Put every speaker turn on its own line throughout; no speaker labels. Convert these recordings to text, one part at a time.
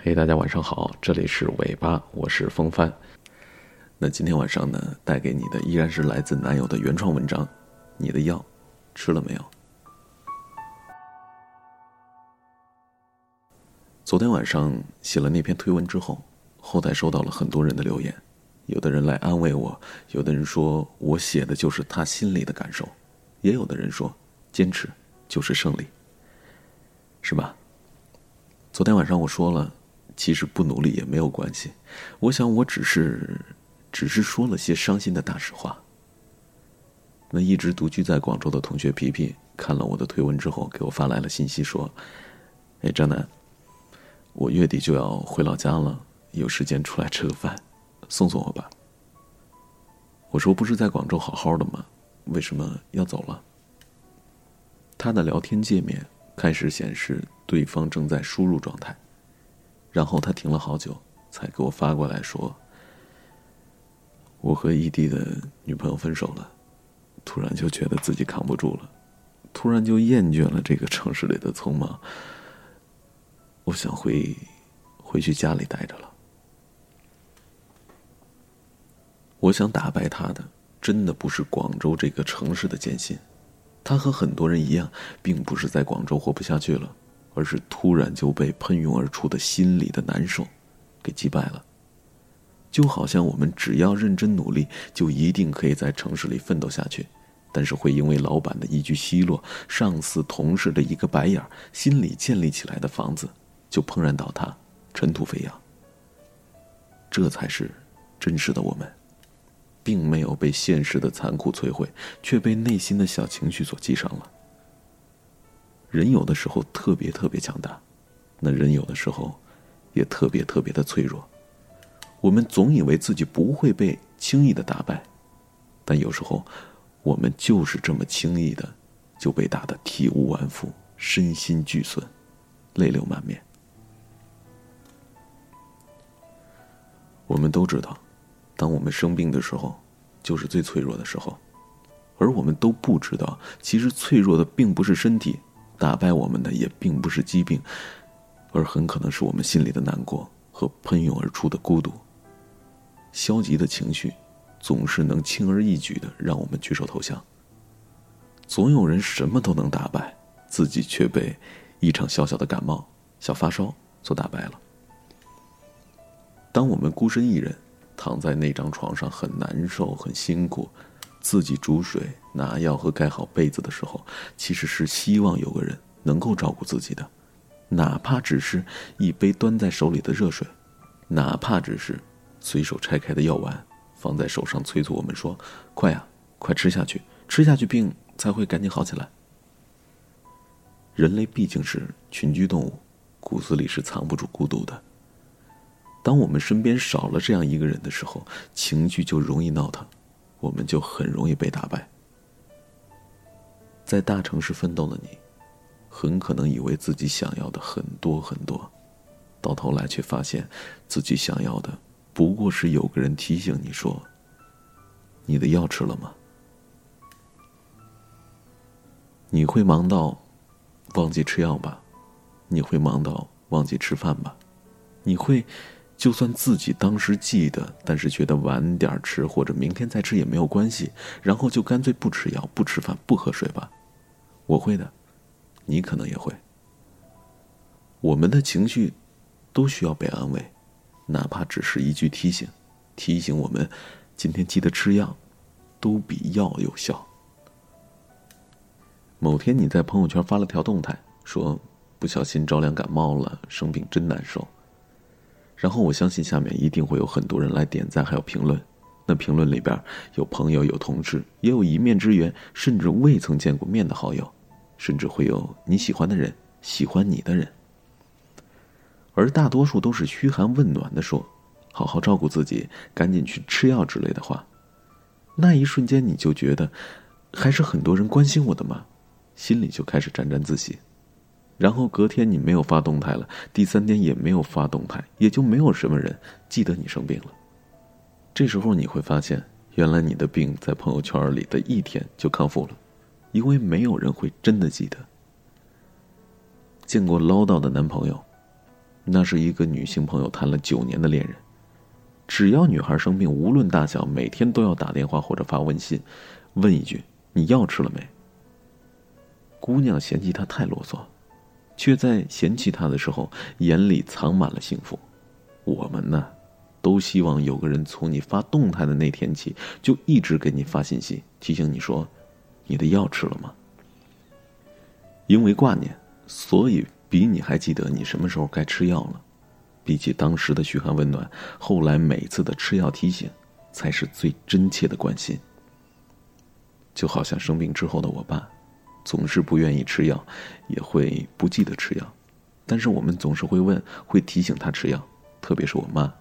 嘿，大家晚上好，这里是尾巴，我是风帆。那今天晚上呢，带给你的依然是来自男友的原创文章。你的药吃了没有？昨天晚上写了那篇推文之后，后台收到了很多人的留言，有的人来安慰我，有的人说我写的就是他心里的感受，也有的人说坚持就是胜利，是吧？昨天晚上我说了。其实不努力也没有关系，我想我只是，只是说了些伤心的大实话。那一直独居在广州的同学皮皮看了我的推文之后，给我发来了信息说：“哎，张楠，我月底就要回老家了，有时间出来吃个饭，送送我吧。”我说：“不是在广州好好的吗？为什么要走了？”他的聊天界面开始显示对方正在输入状态。然后他停了好久，才给我发过来说：“我和异地的女朋友分手了，突然就觉得自己扛不住了，突然就厌倦了这个城市里的匆忙，我想回回去家里待着了。我想打败他的，真的不是广州这个城市的艰辛，他和很多人一样，并不是在广州活不下去了。”而是突然就被喷涌而出的心里的难受，给击败了。就好像我们只要认真努力，就一定可以在城市里奋斗下去，但是会因为老板的一句奚落、上司同事的一个白眼，心里建立起来的房子就怦然倒塌，尘土飞扬。这才是真实的我们，并没有被现实的残酷摧毁，却被内心的小情绪所击伤了。人有的时候特别特别强大，那人有的时候也特别特别的脆弱。我们总以为自己不会被轻易的打败，但有时候我们就是这么轻易的就被打得体无完肤、身心俱损、泪流满面。我们都知道，当我们生病的时候，就是最脆弱的时候，而我们都不知道，其实脆弱的并不是身体。打败我们的也并不是疾病，而很可能是我们心里的难过和喷涌而出的孤独。消极的情绪，总是能轻而易举的让我们举手投降。总有人什么都能打败，自己却被一场小小的感冒、小发烧所打败了。当我们孤身一人躺在那张床上，很难受、很辛苦。自己煮水、拿药和盖好被子的时候，其实是希望有个人能够照顾自己的，哪怕只是一杯端在手里的热水，哪怕只是随手拆开的药丸放在手上，催促我们说：“快呀，快吃下去，吃下去病才会赶紧好起来。”人类毕竟是群居动物，骨子里是藏不住孤独的。当我们身边少了这样一个人的时候，情绪就容易闹腾。我们就很容易被打败。在大城市奋斗的你，很可能以为自己想要的很多很多，到头来却发现，自己想要的不过是有个人提醒你说：“你的药吃了吗？”你会忙到忘记吃药吧？你会忙到忘记吃饭吧？你会？就算自己当时记得，但是觉得晚点吃或者明天再吃也没有关系，然后就干脆不吃药、不吃饭、不喝水吧。我会的，你可能也会。我们的情绪都需要被安慰，哪怕只是一句提醒，提醒我们今天记得吃药，都比药有效。某天你在朋友圈发了条动态，说不小心着凉感冒了，生病真难受。然后我相信下面一定会有很多人来点赞，还有评论。那评论里边有朋友、有同事，也有一面之缘，甚至未曾见过面的好友，甚至会有你喜欢的人、喜欢你的人。而大多数都是嘘寒问暖的说：“好好照顾自己，赶紧去吃药之类的话。”那一瞬间你就觉得，还是很多人关心我的吗？心里就开始沾沾自喜。然后隔天你没有发动态了，第三天也没有发动态，也就没有什么人记得你生病了。这时候你会发现，原来你的病在朋友圈里的一天就康复了，因为没有人会真的记得。见过唠叨的男朋友，那是一个女性朋友谈了九年的恋人，只要女孩生病，无论大小，每天都要打电话或者发微信，问一句：“你药吃了没？”姑娘嫌弃他太啰嗦，却在嫌弃他的时候眼里藏满了幸福。我们呢，都希望有个人从你发动态的那天起，就一直给你发信息，提醒你说：“你的药吃了吗？”因为挂念，所以比你还记得你什么时候该吃药了。比起当时的嘘寒问暖，后来每次的吃药提醒，才是最真切的关心。就好像生病之后的我爸，总是不愿意吃药，也会不记得吃药，但是我们总是会问，会提醒他吃药。特别是我妈，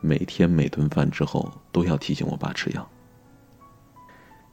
每天每顿饭之后都要提醒我爸吃药。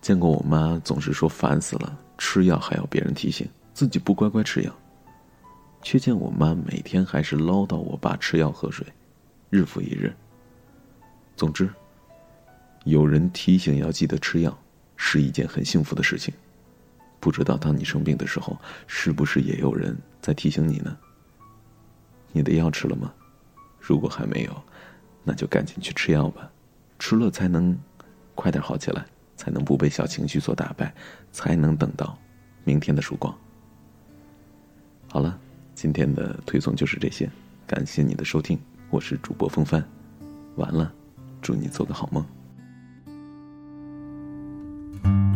见过我妈总是说烦死了，吃药还要别人提醒。自己不乖乖吃药，却见我妈每天还是唠叨我爸吃药喝水，日复一日。总之，有人提醒要记得吃药，是一件很幸福的事情。不知道当你生病的时候，是不是也有人在提醒你呢？你的药吃了吗？如果还没有，那就赶紧去吃药吧，吃了才能快点好起来，才能不被小情绪所打败，才能等到明天的曙光。好了，今天的推送就是这些，感谢你的收听，我是主播风帆，完了，祝你做个好梦。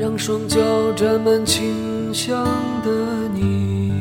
让双脚沾满清香的你。